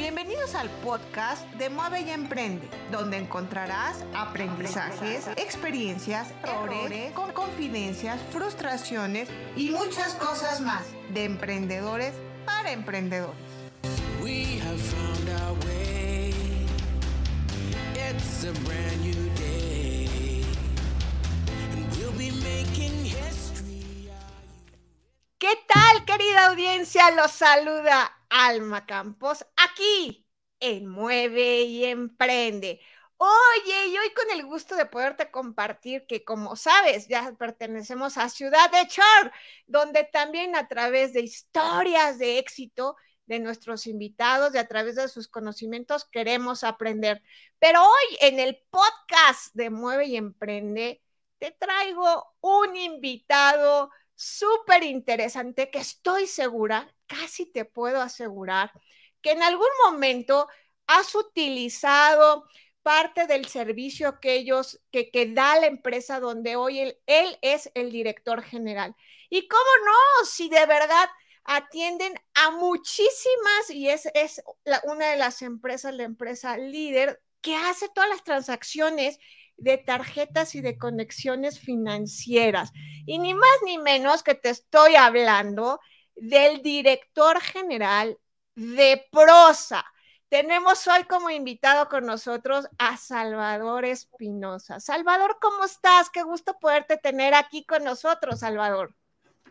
Bienvenidos al podcast de Mueve y Emprende, donde encontrarás aprendizajes, experiencias, errores, con confidencias, frustraciones y muchas cosas más de emprendedores para emprendedores. We have found our way. It's a brand new day. And we'll be making history. ¿Qué tal, querida audiencia? Los saluda Alma Campos aquí en Mueve y Emprende. Oye, y hoy con el gusto de poderte compartir que, como sabes, ya pertenecemos a Ciudad de Chor, donde también a través de historias de éxito de nuestros invitados y a través de sus conocimientos queremos aprender. Pero hoy en el podcast de Mueve y Emprende te traigo un invitado súper interesante que estoy segura, casi te puedo asegurar, que en algún momento has utilizado parte del servicio que ellos, que, que da la empresa donde hoy él, es el director general. Y cómo no, si de verdad atienden a muchísimas y es, es una de las empresas, la empresa líder, que hace todas las transacciones de tarjetas y de conexiones financieras. Y ni más ni menos que te estoy hablando del director general de Prosa. Tenemos hoy como invitado con nosotros a Salvador Espinosa. Salvador, ¿cómo estás? Qué gusto poderte tener aquí con nosotros, Salvador.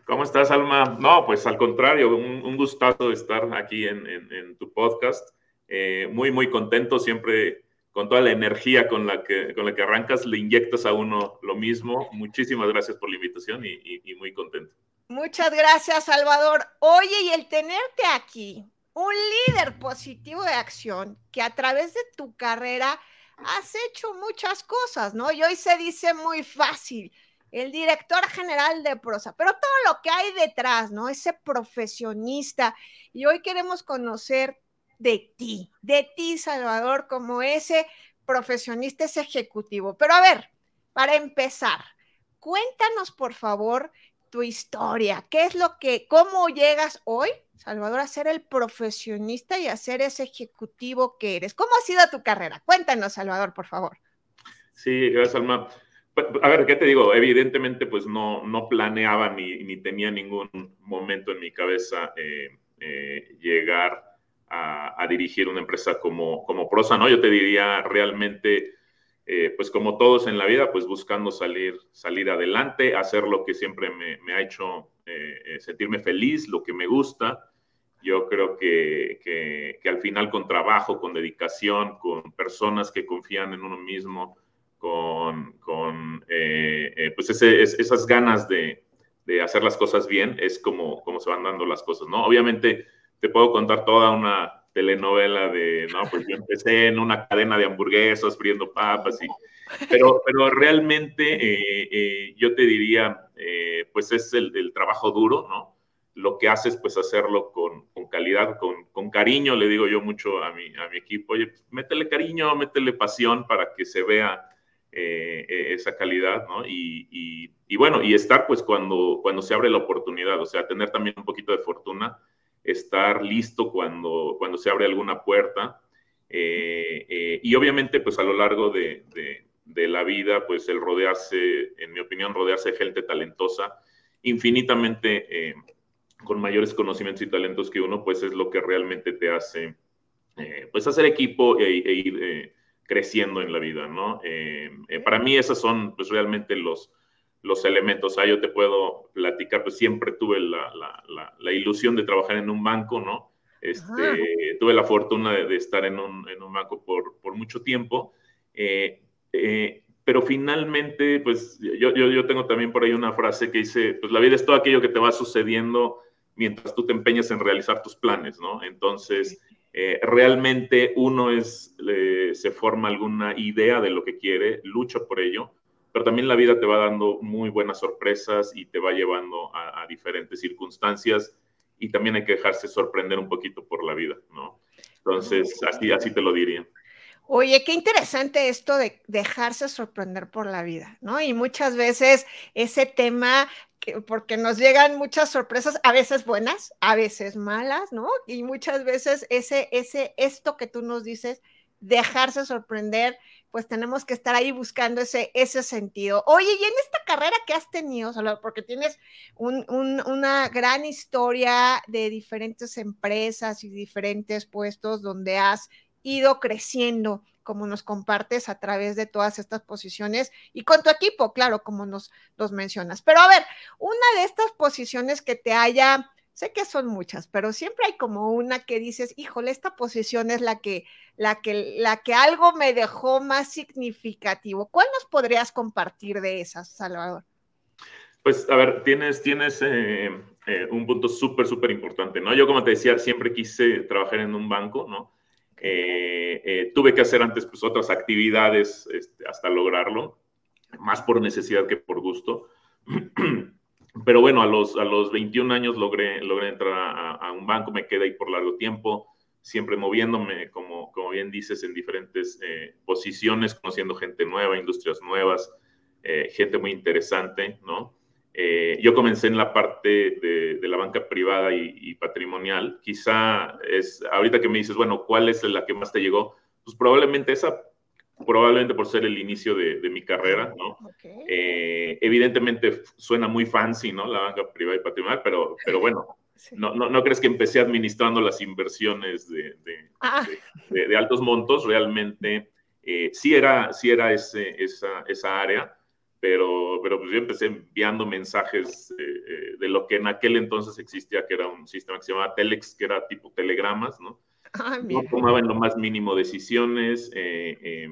¿Cómo estás, Alma? No, pues al contrario, un, un gustazo estar aquí en, tu podcast. Eh, muy, muy contento, siempre con toda la energía con la, que, con la que arrancas, le inyectas a uno lo mismo. Muchísimas gracias por la invitación y muy contento. Muchas gracias, Salvador. Oye, y el tenerte aquí, un líder positivo de acción que a través de tu carrera has hecho muchas cosas, ¿no? Y hoy se dice muy fácil, el director general de prosa, pero todo lo que hay detrás, ¿no? Ese profesionista. Y hoy queremos conocer de ti, de ti, Salvador, como ese profesionista, ese ejecutivo. Pero a ver, para empezar, cuéntanos, por favor, tu historia. ¿Qué es lo que, cómo llegas hoy, Salvador, a ser el profesionista y a ser ese ejecutivo que eres? ¿Cómo ha sido tu carrera? Cuéntanos, Salvador, por favor. Sí, gracias, Alma. A ver, ¿qué te digo? Evidentemente, pues no, no planeaba ni, ni tenía ningún momento en mi cabeza eh, eh, llegar a, a, dirigir una empresa como, como Prosa, ¿no? Yo te diría realmente, eh, pues como todos en la vida, pues buscando salir, salir adelante, hacer lo que siempre me, ha hecho eh, sentirme feliz, lo que me gusta. Yo creo que, que, que, al final con trabajo, con dedicación, con personas que confían en uno mismo, con, con eh, pues ese, es, esas ganas de, de, hacer las cosas bien, es como, como se van dando las cosas, ¿no? Obviamente te puedo contar toda una telenovela de, no, pues yo empecé en una cadena de hamburguesas friendo papas, y, pero, pero realmente eh, eh, yo te diría, eh, pues es el, el, trabajo duro, ¿no? Lo que haces, pues hacerlo con, con calidad, con, con, cariño, le digo yo mucho a mi, a mi equipo, oye, pues, métele cariño, métele pasión para que se vea esa calidad, ¿no? Y, y, y, bueno, y estar pues cuando, cuando se abre la oportunidad, o sea, tener también un poquito de fortuna, estar listo cuando, cuando se abre alguna puerta. Eh, eh, y obviamente, pues a lo largo de, la vida, pues el rodearse, en mi opinión, rodearse de gente talentosa, infinitamente eh, con mayores conocimientos y talentos que uno, pues es lo que realmente te hace, pues hacer equipo e, e ir creciendo en la vida, ¿no? para mí esas son, pues realmente los, los elementos. Ah, yo te puedo platicar, pues siempre tuve la, la, la, la ilusión de trabajar en un banco, ¿no? Este, tuve la fortuna de, de estar en un, en un, banco por, por mucho tiempo, eh, eh, pero finalmente, pues yo, yo, yo, tengo también por ahí una frase que dice, pues la vida es todo aquello que te va sucediendo mientras tú te empeñas en realizar tus planes, ¿no? Entonces, eh, realmente uno es, se forma alguna idea de lo que quiere, lucha por ello, pero también la vida te va dando muy buenas sorpresas y te va llevando a, a, diferentes circunstancias y también hay que dejarse sorprender un poquito por la vida, ¿no? Entonces, así, así te lo diría. Oye, qué interesante esto de dejarse sorprender por la vida, ¿no? Y muchas veces ese tema porque nos llegan muchas sorpresas, a veces buenas, a veces malas, ¿no? Y muchas veces ese, ese, esto que tú nos dices, dejarse sorprender, pues tenemos que estar ahí buscando ese, ese sentido. Oye, y en esta carrera que has tenido, porque tienes una gran historia de diferentes empresas y diferentes puestos donde has ido creciendo como nos compartes a través de todas estas posiciones y con tu equipo, claro, como nos los mencionas. Pero a ver, una de estas posiciones que te haya, sé que son muchas, pero siempre hay como una que dices, híjole, esta posición es la que, la que, la que algo me dejó más significativo. ¿Cuál nos podrías compartir de esas, Salvador? Pues, a ver, tienes, tienes eh, eh, un punto súper, súper importante, ¿no? Yo, como te decía, siempre quise trabajar en un banco, ¿no? Eh, tuve que hacer antes pues, otras actividades este, hasta lograrlo, más por necesidad que por gusto. Pero bueno, a los, a los 21 años logré, logré entrar a, un banco, me quedé ahí por largo tiempo, siempre moviéndome, como, como bien dices, en diferentes eh, posiciones, conociendo gente nueva, industrias nuevas, gente muy interesante, ¿no? Eh, yo comencé en la parte de, la banca privada y, patrimonial. Quizá es, ahorita que me dices, bueno, ¿cuál es la que más te llegó? Pues probablemente esa, probablemente por ser el inicio de, mi carrera, ¿no? Eh, evidentemente suena muy fancy, ¿no? La banca privada y patrimonial, pero, pero bueno, no, no, no, crees que empecé administrando las inversiones de, de, ah. altos montos? Realmente eh, sí era, sí era ese, esa, esa área pero, pero pues yo empecé enviando mensajes eh, eh, de lo que en aquel entonces existía, que era un sistema que se llamaba Telex, que era tipo telegramas, ¿no? Ah, no tomaba en lo más mínimo decisiones, eh,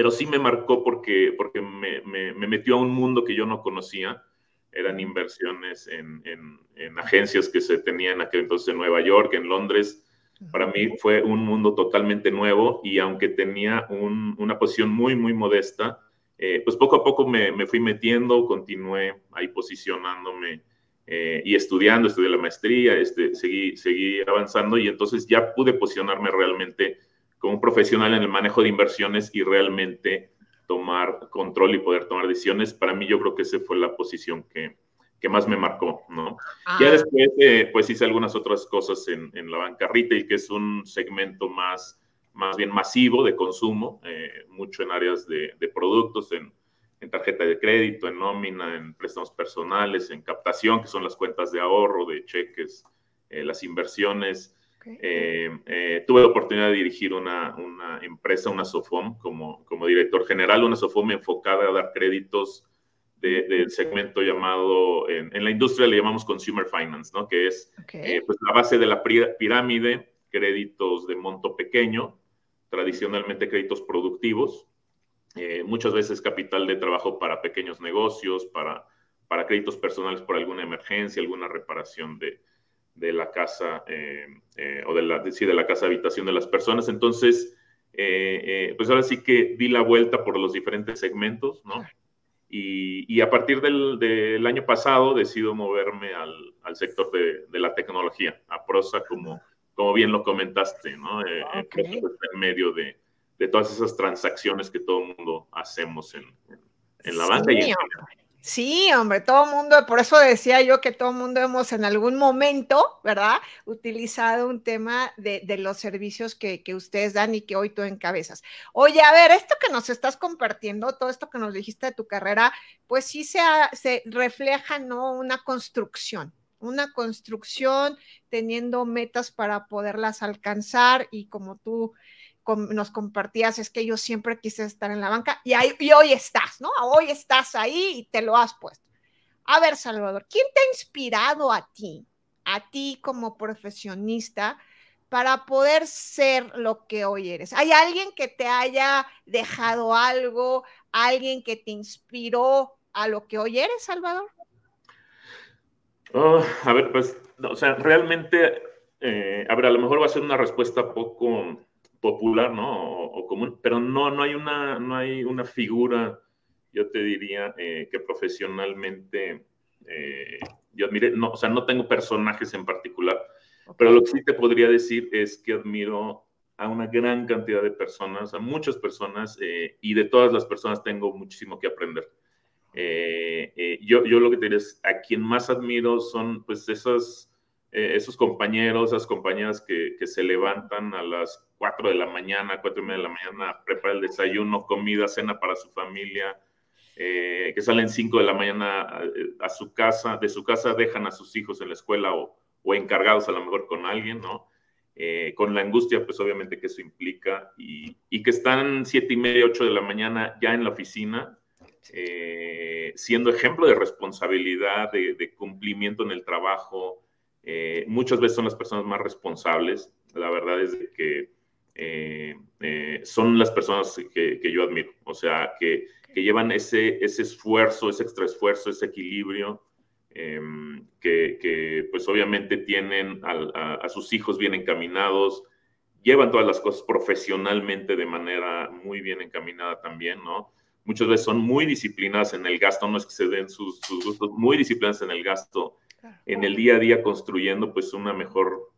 pero sí me marcó porque, porque me, me, metió a un mundo que yo no conocía. Eran inversiones en, en, en, agencias que se tenían en aquel entonces en Nueva York, en Londres. Para mí fue un mundo totalmente nuevo y aunque tenía un, una posición muy, muy modesta, eh, pues poco a poco me, me, fui metiendo, continué ahí posicionándome eh, y estudiando, estudié la maestría, este, seguí, seguí avanzando y entonces ya pude posicionarme realmente como un profesional en el manejo de inversiones y realmente tomar control y poder tomar decisiones. Para mí yo creo que esa fue la posición que, que más me marcó, ¿no? Ya ah. después, eh, pues hice algunas otras cosas en, en la banca retail, que es un segmento más más bien masivo de consumo, eh, mucho en áreas de, productos, en, tarjeta de crédito, en nómina, en préstamos personales, en captación, que son las cuentas de ahorro, de cheques, eh, las inversiones. Eh, tuve la oportunidad de dirigir una, empresa, una SOFOM, como, como director general, una SOFOM enfocada a dar créditos del segmento llamado, en, la industria le llamamos Consumer Finance, ¿no? que es pues la base de la pirámide, créditos de monto pequeño, tradicionalmente créditos productivos, eh, muchas veces capital de trabajo para pequeños negocios, para, para créditos personales por alguna emergencia, alguna reparación de, de la casa eh, eh, o de la, de, de la casa habitación de las personas. Entonces, pues ahora sí que di la vuelta por los diferentes segmentos, ¿no? Y, y a partir del, del, año pasado decido moverme al, al sector de, de, la tecnología, a Prosa como como bien lo comentaste, ¿no? Eh, en medio de, de, todas esas transacciones que todo el mundo hacemos en, en la banca. y Sí, hombre, todo mundo, por eso decía yo que todo mundo hemos en algún momento, ¿verdad? Utilizado un tema de, de los servicios que, que, ustedes dan y que hoy tú encabezas. Oye, a ver, esto que nos estás compartiendo, todo esto que nos dijiste de tu carrera, pues sí se, se refleja, ¿no? Una construcción, una construcción teniendo metas para poderlas alcanzar y como tú nos compartías, es que yo siempre quise estar en la banca y, y hoy estás, ¿no? Hoy estás ahí y te lo has puesto. A ver, Salvador, ¿quién te ha inspirado a ti, a ti como profesionista, para poder ser lo que hoy eres? ¿Hay alguien que te haya dejado algo, alguien que te inspiró a lo que hoy eres, Salvador? Oh, a ver, pues, o sea, realmente, eh, a ver, a lo mejor va a ser una respuesta poco popular, ¿no? O, común, pero no, no hay una, no hay una figura, yo te diría, eh, que profesionalmente eh, yo admire, no, o sea, no tengo personajes en particular, pero lo que sí te podría decir es que admiro a una gran cantidad de personas, a muchas personas, y de todas las personas tengo muchísimo que aprender. Eh, eh, yo, yo lo que te diría es, a quien más admiro son pues esos, eh, esos compañeros, esas compañeras que, que, se levantan a las 4 de la mañana, 4 y media de la mañana, preparan el desayuno, comida, cena para su familia, que salen 5 de la mañana a, a, su casa, de su casa dejan a sus hijos en la escuela o, o encargados a lo mejor con alguien, ¿no? Eh, con la angustia, pues obviamente que eso implica, y, y, que están siete y media, ocho de la mañana ya en la oficina, eh, siendo ejemplo de responsabilidad, de cumplimiento en el trabajo. Eh, muchas veces son las personas más responsables. La verdad es que eh, son las personas que, que, yo admiro, o sea, que, que llevan ese, ese esfuerzo, ese extra esfuerzo, ese equilibrio eh, que, que, pues obviamente tienen a, a, a, sus hijos bien encaminados, llevan todas las cosas profesionalmente de manera muy bien encaminada también, ¿no? Muchas veces son muy disciplinadas en el gasto, no es que se den sus, sus gustos, muy disciplinadas en el gasto, en el día a día construyendo pues una mejor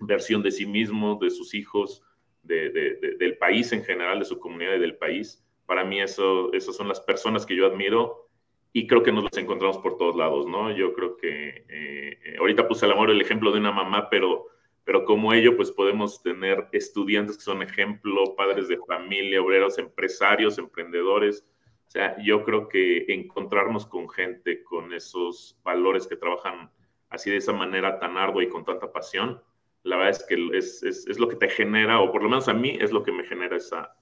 versión de sí mismo, de sus hijos, de, de, de, del país en general, de su comunidad y del país. Para mí eso, esas son las personas que yo admiro y creo que nos los encontramos por todos lados, ¿no? Yo creo que eh, ahorita puse al amor el ejemplo de una mamá, pero, pero como ello, pues podemos tener estudiantes que son ejemplo, padres de familia, obreros, empresarios, emprendedores. O sea, yo creo que encontrarnos con gente con esos valores que trabajan así de esa manera tan ardua y con tanta pasión, la verdad es que es, es, es lo que te genera, o por lo menos a mí es lo que me genera esa,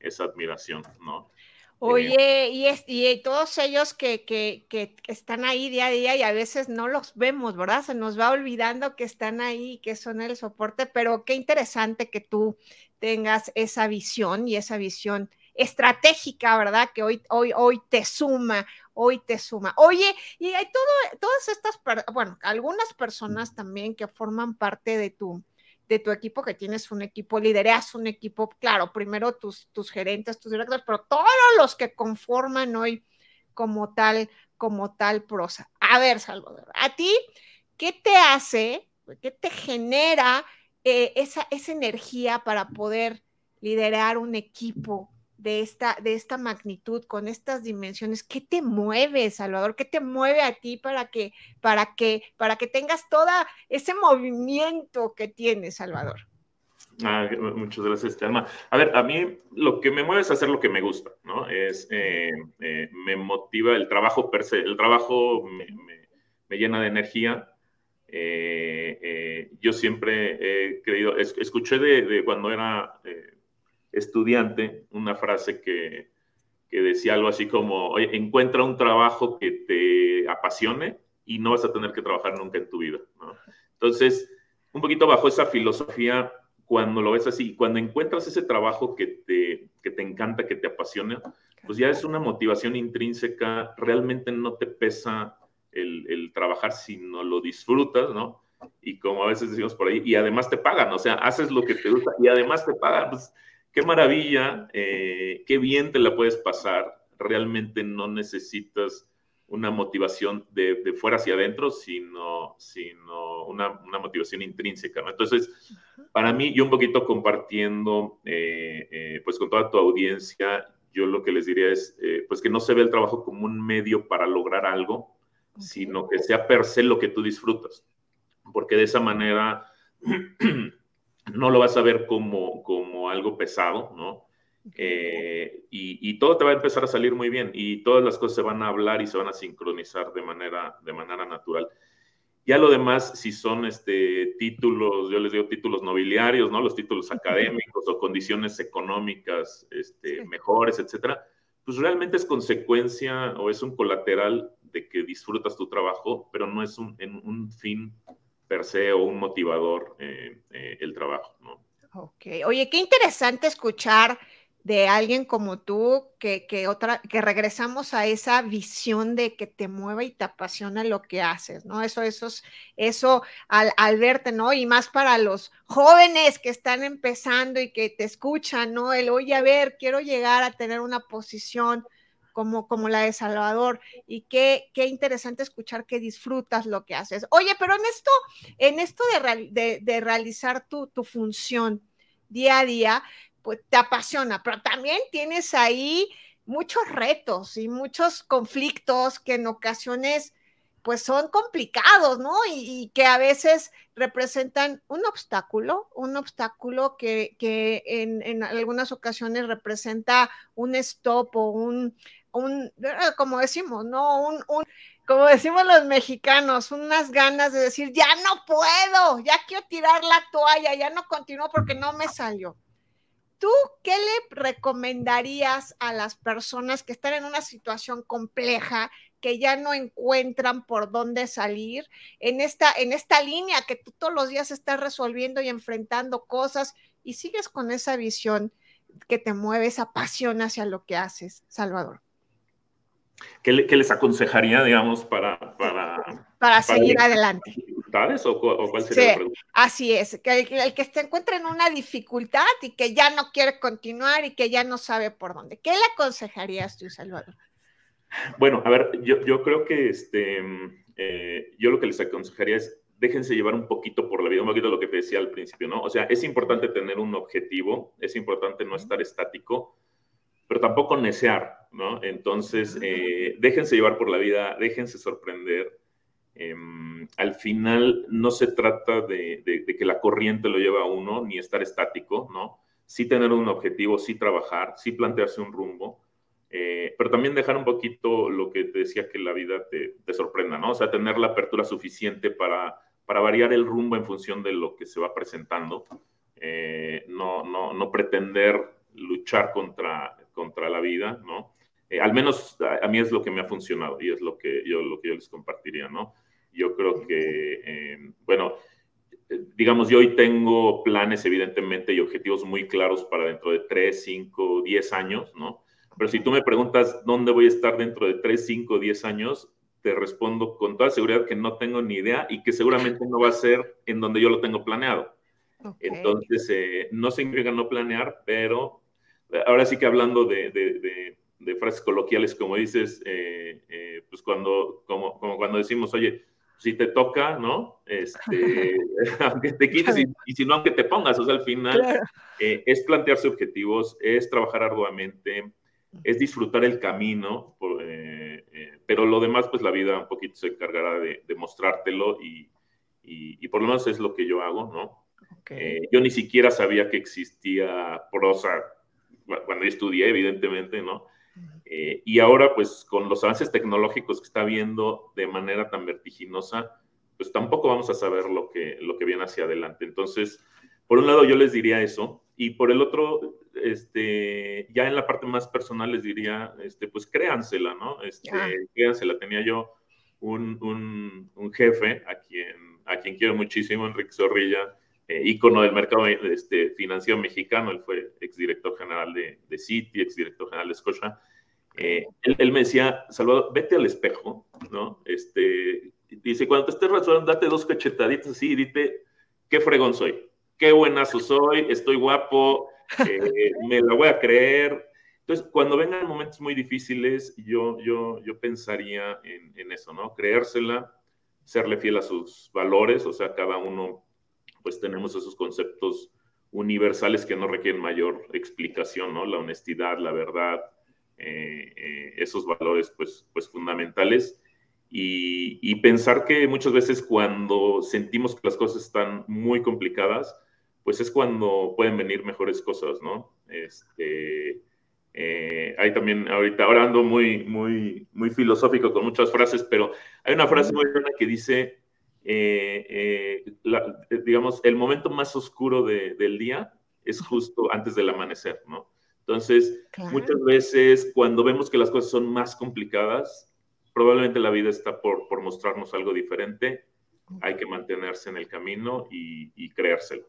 esa admiración, ¿no? Oye, y, es, y todos ellos que, que, que, están ahí día a día y a veces no los vemos, ¿verdad? Se nos va olvidando que están ahí, que son el soporte, pero qué interesante que tú tengas esa visión y esa visión estratégica, ¿verdad? Que hoy, hoy, hoy te suma, hoy te suma. Oye, y hay todo, todas estas, bueno, algunas personas también que forman parte de tu, de tu equipo, que tienes un equipo, lideras un equipo, claro, primero tus, tus gerentes, tus directores, pero todos los que conforman hoy como tal, como tal prosa. A ver, Salvador, a ti, ¿qué te hace, qué te genera eh, esa, esa energía para poder liderar un equipo de esta, de esta magnitud, con estas dimensiones, ¿qué te mueve, Salvador? ¿Qué te mueve a ti para que, para que, para que tengas todo ese movimiento que tienes, Salvador? Ah, muchas gracias, Alma. A ver, a mí lo que me mueve es hacer lo que me gusta, ¿no? Es, eh, eh, me motiva el trabajo per se, el trabajo me, me, me llena de energía. Eh, yo siempre he creído, es, escuché de, de, cuando era estudiante una frase que, que, decía algo así como, oye, encuentra un trabajo que te apasione y no vas a tener que trabajar nunca en tu vida. Entonces, un poquito bajo esa filosofía, cuando lo ves así, cuando encuentras ese trabajo que te, que te encanta, que te apasiona, pues ya es una motivación intrínseca, realmente no te pesa el, el trabajar si no lo disfrutas, ¿no? Y como a veces decimos por ahí, y además te pagan, o sea, haces lo que te gusta y además te pagan, pues qué maravilla, eh, qué bien te la puedes pasar. Realmente no necesitas una motivación de, de fuera hacia adentro, sino, sino una, una motivación intrínseca. ¿no? Entonces, para mí, yo un poquito compartiendo eh, eh, pues con toda tu audiencia, yo lo que les diría es eh, pues que no se ve el trabajo como un medio para lograr algo, sino que sea per se lo que tú disfrutas. Porque de esa manera no lo vas a ver como, como algo pesado, ¿no? Eh, y, y, todo te va a empezar a salir muy bien y todas las cosas se van a hablar y se van a sincronizar de manera, de manera natural. Ya lo demás, si son este, títulos, yo les digo títulos nobiliarios, ¿no? Los títulos académicos o condiciones económicas este, sí. mejores, etcétera, pues realmente es consecuencia o es un colateral de que disfrutas tu trabajo, pero no es un, en un fin per se o un motivador eh, eh, el trabajo, ¿no? Ok, oye, qué interesante escuchar de alguien como tú, que, que, otra, que regresamos a esa visión de que te mueva y te apasiona lo que haces, ¿no? Eso, eso, eso al, al, verte, ¿no? Y más para los jóvenes que están empezando y que te escuchan, ¿no? El, oye, a ver, quiero llegar a tener una posición como, como la de Salvador. Y qué, qué interesante escuchar que disfrutas lo que haces. Oye, pero en esto, en esto de, de, realizar tu, tu función día a día, pues te apasiona, pero también tienes ahí muchos retos y muchos conflictos que en ocasiones pues son complicados, ¿no? Y, que a veces representan un obstáculo, un obstáculo que, en, algunas ocasiones representa un stop o un, un como decimos, ¿no? Un, un, como decimos los mexicanos, unas ganas de decir, ya no puedo, ya quiero tirar la toalla, ya no continúo porque no me salió. ¿Tú qué le recomendarías a las personas que están en una situación compleja que ya no encuentran por dónde salir en esta, en esta línea que tú todos los días estás resolviendo y enfrentando cosas y sigues con esa visión que te mueve, esa pasión hacia lo que haces, Salvador. ¿Qué, les aconsejaría, digamos, para... Para, para seguir adelante. ¿Dificultades o, cuál sería la pregunta? Así es, que el, el, que se encuentra en una dificultad y que ya no quiere continuar y que ya no sabe por dónde. ¿Qué le aconsejarías tú, Salvador? Bueno, a ver, yo, yo creo que este, eh, yo lo que les aconsejaría es déjense llevar un poquito por la vida, un poquito lo que te decía al principio, ¿no? O sea, es importante tener un objetivo, es importante no estar estático, pero tampoco necear, ¿no? Entonces, eh, déjense llevar por la vida, déjense sorprender. Em, al final no se trata de, que la corriente lo lleve a uno, ni estar estático, ¿no? Sí tener un objetivo, sí trabajar, sí plantearse un rumbo, eh, pero también dejar un poquito lo que te decía que la vida te, sorprenda, ¿no? O sea, tener la apertura suficiente para, variar el rumbo en función de lo que se va presentando. Eh, no pretender luchar contra, contra la vida, ¿no? Eh, al menos a, mí es lo que me ha funcionado y es lo que yo, lo que yo les compartiría, ¿no? Yo creo que, bueno, digamos, yo hoy tengo planes, evidentemente, y objetivos muy claros para dentro de 3, 5, 10 años, ¿no? Pero si tú me preguntas dónde voy a estar dentro de 3, 5, 10 años, te respondo con toda seguridad que no tengo ni idea y que seguramente no va a ser en donde yo lo tengo planeado. Entonces, eh, no significa no planear, pero eh, ahora sí que hablando de, de, de, frases coloquiales, como dices, eh, pues cuando, como, como, cuando decimos, oye, si te toca, ¿no? Este, aunque te quites y, si no, aunque te pongas, o sea, al final es plantearse objetivos, es trabajar arduamente, es disfrutar el camino, eh, eh, pero lo demás, pues la vida un poquito se encargará de, mostrártelo y, y, por lo menos es lo que yo hago, ¿no? Eh, yo ni siquiera sabía que existía prosa cuando estudié, evidentemente, ¿no? Y ahora, pues con los avances tecnológicos que está viendo de manera tan vertiginosa, pues tampoco vamos a saber lo que, lo que viene hacia adelante. Entonces, por un lado, yo les diría eso, y por el otro, este, ya en la parte más personal les diría, este, pues créansela, ¿no? Este, ah. créansela. Tenía yo un, un, un, jefe a quien, a quien quiero muchísimo, Enrique Zorrilla, eh, ícono del mercado este, financiero mexicano, él fue exdirector general de, de Citi, exdirector general de Scotia. Eh, él, él, me decía, Salvador, vete al espejo, ¿no? Este, dice, cuando te estés rasurando, date dos cachetaditas así y dite, qué fregón soy, qué buenazo soy, estoy guapo, eh, me la voy a creer. Entonces, cuando vengan momentos muy difíciles, yo, yo, yo pensaría en, en, eso, ¿no? Creérsela, serle fiel a sus valores, o sea, cada uno, pues tenemos esos conceptos universales que no requieren mayor explicación, ¿no? La honestidad, la verdad, eh, eh, esos valores, pues, pues fundamentales. Y, pensar que muchas veces cuando sentimos que las cosas están muy complicadas, pues es cuando pueden venir mejores cosas, ¿no? Este, eh, hay también, ahorita, ahora ando muy, muy, muy filosófico con muchas frases, pero hay una frase muy buena que dice, eh, eh, digamos, el momento más oscuro del día es justo antes del amanecer, ¿no? Entonces, muchas veces cuando vemos que las cosas son más complicadas, probablemente la vida está por, por mostrarnos algo diferente, hay que mantenerse en el camino y, y creérselo.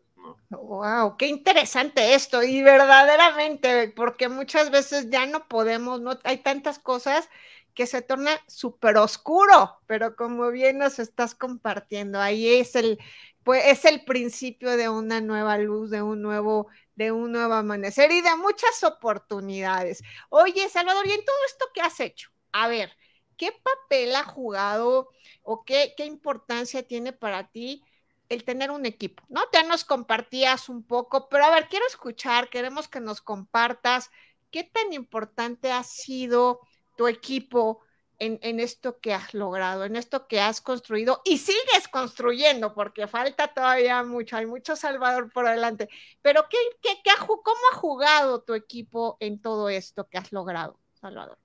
Wow, qué interesante esto. Y verdaderamente, porque muchas veces ya no podemos, no hay tantas cosas que se torna súper oscuro, pero como bien nos estás compartiendo, ahí es el, pues es el principio de una nueva luz, de un nuevo, de un nuevo amanecer y de muchas oportunidades. Oye, Salvador, y en todo esto que has hecho, a ver, ¿qué papel ha jugado o qué, qué importancia tiene para ti? el tener un equipo, ¿no? Ya nos compartías un poco, pero a ver, quiero escuchar, queremos que nos compartas qué ¿qué tan importante ha sido tu equipo en, en, esto que has logrado, en esto que has construido y sigues construyendo, porque falta todavía mucho, hay mucho Salvador por delante. Pero ¿qué, qué, qué, ¿cómo ha jugado tu equipo en todo esto que has logrado, Salvador?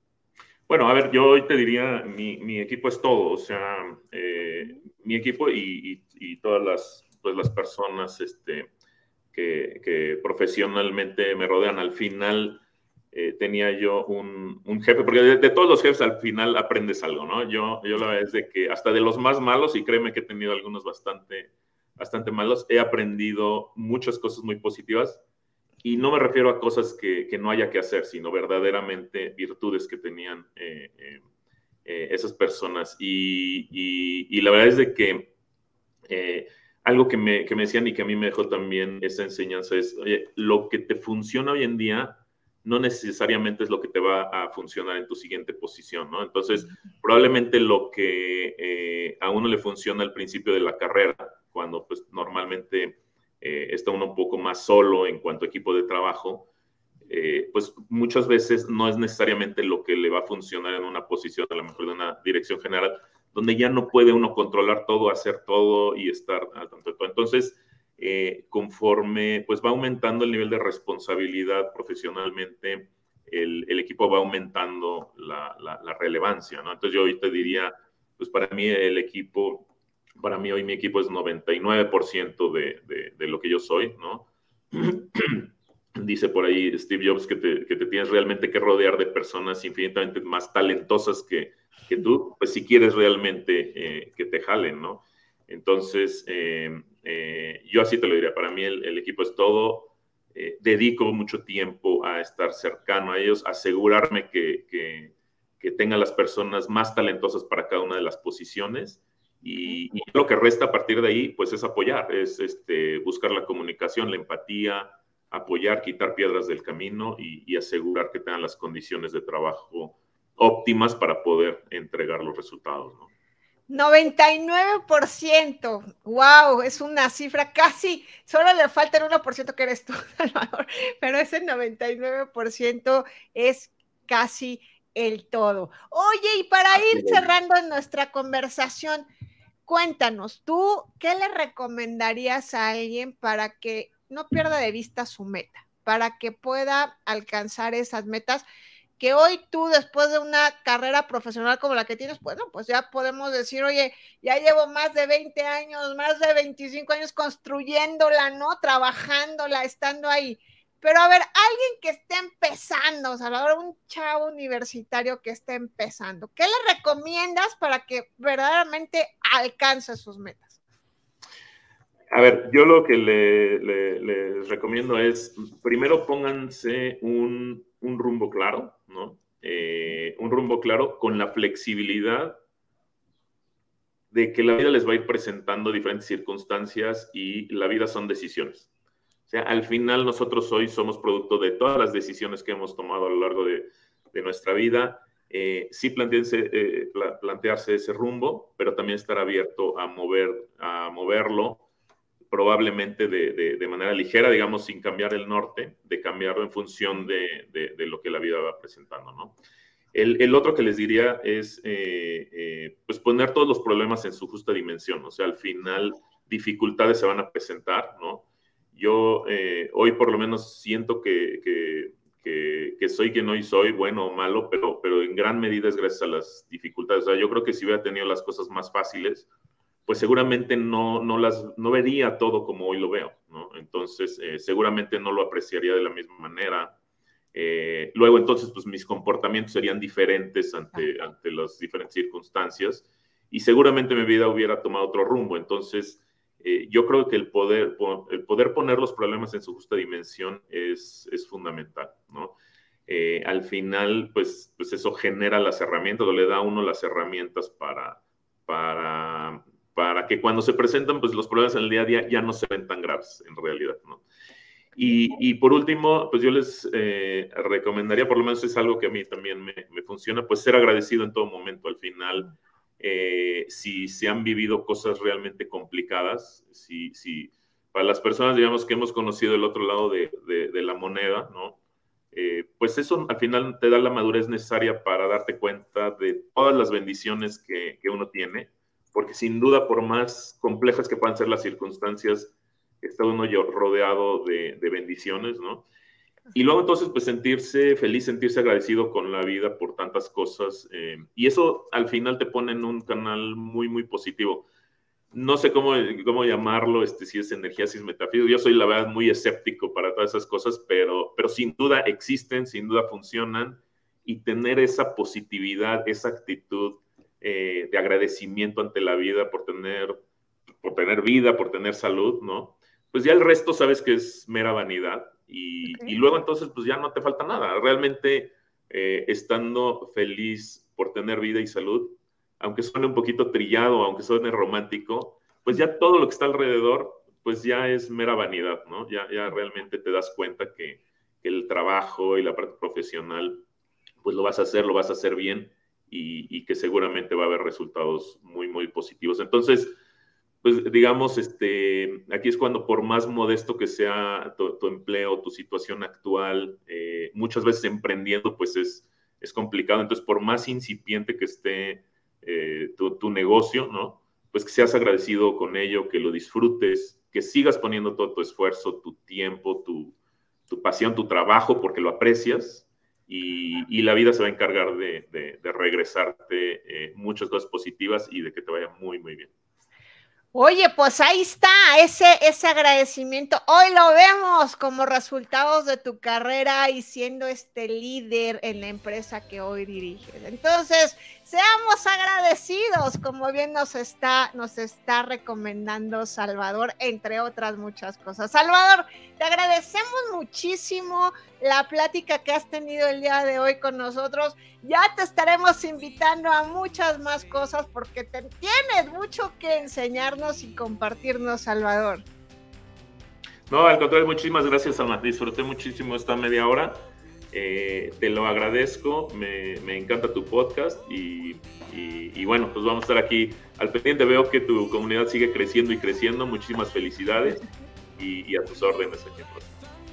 Bueno, a ver, yo hoy te diría, mi, mi equipo es todo, o sea, eh, mi equipo y, y, y, todas las, pues, las personas este, que, que profesionalmente me rodean, al final eh, tenía yo un, un jefe, porque de, de, todos los jefes al final aprendes algo, ¿no? Yo, yo la verdad es de que hasta de los más malos, y créeme que he tenido algunos bastante, bastante malos, he aprendido muchas cosas muy positivas. Y no me refiero a cosas que, que no haya que hacer, sino verdaderamente virtudes que tenían eh, eh, eh esas personas. Y, y, y, la verdad es de que eh, algo que me, que me decían y que a mí me dejó también esa enseñanza es, oye, lo que te funciona hoy en día no necesariamente es lo que te va a funcionar en tu siguiente posición, ¿no? Entonces, probablemente lo que eh, a uno le funciona al principio de la carrera, cuando pues normalmente eh, está uno un poco más solo en cuanto a equipo de trabajo, eh, pues muchas veces no es necesariamente lo que le va a funcionar en una posición, a lo mejor de una dirección general, donde ya no puede uno controlar todo, hacer todo y estar al tanto de todo. Entonces, eh, conforme pues va aumentando el nivel de responsabilidad profesionalmente, el, el equipo va aumentando la, la, relevancia, ¿no? Entonces yo ahorita diría, pues para mí el equipo, para mí hoy mi equipo es 99% de, de, de, lo que yo soy, ¿no? Dice por ahí Steve Jobs que te, que te, tienes realmente que rodear de personas infinitamente más talentosas que, que tú, pues si quieres realmente eh, que te jalen, ¿no? Entonces, eh, eh, yo así te lo diría, para mí el, el equipo es todo. Eh, dedico mucho tiempo a estar cercano a ellos, asegurarme que, que, que, tengan las personas más talentosas para cada una de las posiciones. Y, y, lo que resta a partir de ahí, pues es apoyar, es este, buscar la comunicación, la empatía, apoyar, quitar piedras del camino y, y asegurar que tengan las condiciones de trabajo óptimas para poder entregar los resultados. ¿no? 99%, wow, es una cifra casi, solo le falta el 1% que eres tú, Salvador, pero ese 99% es casi el todo. Oye, y para ir cerrando nuestra conversación, cuéntanos, ¿tú qué le recomendarías a alguien para que no pierda de vista su meta, para que pueda alcanzar esas metas? Que hoy tú después de una carrera profesional como la que tienes, bueno, pues ya podemos decir, oye, ya llevo más de 20 años, más de 25 años construyéndola, ¿no? Trabajándola, estando ahí. Pero a ver, alguien que esté empezando, Salvador, un chavo universitario que esté empezando, ¿qué le recomiendas para que verdaderamente alcance sus metas? A ver, yo lo que le, les recomiendo es, primero pónganse un, un rumbo claro, ¿no? Eh, un rumbo claro con la flexibilidad de que la vida les va a ir presentando diferentes circunstancias y la vida son decisiones. O sea, al final nosotros hoy somos producto de todas las decisiones que hemos tomado a lo largo de, de nuestra vida. Eh, sí plantearse, eh, plantearse ese rumbo, pero también estar abierto a, mover, a moverlo probablemente de, de, manera ligera, digamos, sin cambiar el norte, de cambiarlo en función de, de lo que la vida va presentando, ¿no? El, el otro que les diría es, eh, eh, pues, poner todos los problemas en su justa dimensión, o sea, al final dificultades se van a presentar, ¿no? Yo eh, hoy por lo menos siento que, que, que, que, soy quien hoy soy, bueno o malo, pero, pero en gran medida es gracias a las dificultades. O sea, yo creo que si hubiera tenido las cosas más fáciles, pues seguramente no, no, las, no vería todo como hoy lo veo, ¿no? Entonces, eh, seguramente no lo apreciaría de la misma manera. Eh, luego, entonces, pues mis comportamientos serían diferentes ante, ante las diferentes circunstancias y seguramente mi vida hubiera tomado otro rumbo. Entonces, eh, yo creo que el poder, el poder poner los problemas en su justa dimensión es, es fundamental, ¿no? Eh, al final, pues, pues eso genera las herramientas o le da a uno las herramientas para, para para que cuando se presentan, pues los problemas en el día a día ya no se ven tan graves en realidad, ¿no? Y, y por último, pues yo les eh, recomendaría, por lo menos es algo que a mí también me, me funciona, pues ser agradecido en todo momento. Al final, eh, si se han vivido cosas realmente complicadas, si, si para las personas, digamos, que hemos conocido el otro lado de, de, de la moneda, ¿no? eh, pues eso al final te da la madurez necesaria para darte cuenta de todas las bendiciones que, que uno tiene, porque sin duda, por más complejas que puedan ser las circunstancias, está uno rodeado de, bendiciones, ¿no? Y luego entonces, pues sentirse feliz, sentirse agradecido con la vida por tantas cosas. Eh, y eso al final te pone en un canal muy, muy positivo. No sé cómo, cómo llamarlo, este, si es energía, si es metafísica. Yo soy, la verdad, muy escéptico para todas esas cosas, pero, pero sin duda existen, sin duda funcionan. Y tener esa positividad, esa actitud eh, de agradecimiento ante la vida por tener, por tener vida, por tener salud, ¿no? Pues ya el resto sabes que es mera vanidad y, luego entonces pues ya no te falta nada. Realmente eh, estando feliz por tener vida y salud, aunque suene un poquito trillado, aunque suene romántico, pues ya todo lo que está alrededor pues ya es mera vanidad, ¿no? Ya, ya realmente te das cuenta que, el trabajo y la parte profesional pues lo vas a hacer, lo vas a hacer bien y, que seguramente va a haber resultados muy, muy positivos. Entonces, pues digamos, este, aquí es cuando por más modesto que sea tu, empleo, tu situación actual, eh, muchas veces emprendiendo, pues es, es complicado. Entonces, por más incipiente que esté eh, tu, negocio, ¿no? Pues que seas agradecido con ello, que lo disfrutes, que sigas poniendo todo tu esfuerzo, tu tiempo, tu, pasión, tu trabajo, porque lo aprecias. Y, la vida se va a encargar de, regresarte eh, muchas cosas positivas y de que te vaya muy, muy bien. Oye, pues ahí está ese, ese agradecimiento. Hoy lo vemos como resultados de tu carrera y siendo este líder en la empresa que hoy diriges. Entonces, seamos agradecidos, como bien nos está, nos está recomendando Salvador, entre otras muchas cosas. Salvador, te agradecemos muchísimo la plática que has tenido el día de hoy con nosotros. Ya te estaremos invitando a muchas más cosas porque tienes mucho que enseñarnos y compartirnos, Salvador. No, al contrario, muchísimas gracias, Alma. Disfruté muchísimo esta media hora. Eh, te lo agradezco, me, encanta tu podcast y, bueno, pues vamos a estar aquí al pendiente. Veo que tu comunidad sigue creciendo y creciendo. Muchísimas felicidades y, a tus órdenes aquí.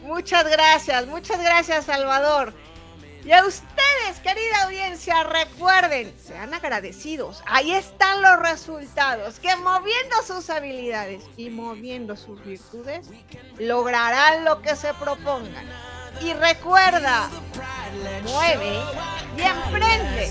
Muchas gracias, muchas gracias Salvador. Y a ustedes, querida audiencia, recuerden, sean agradecidos. Ahí están los resultados, que moviendo sus habilidades y moviendo sus virtudes, lograrán lo que se propongan. Y recuerda, mueve y emprende.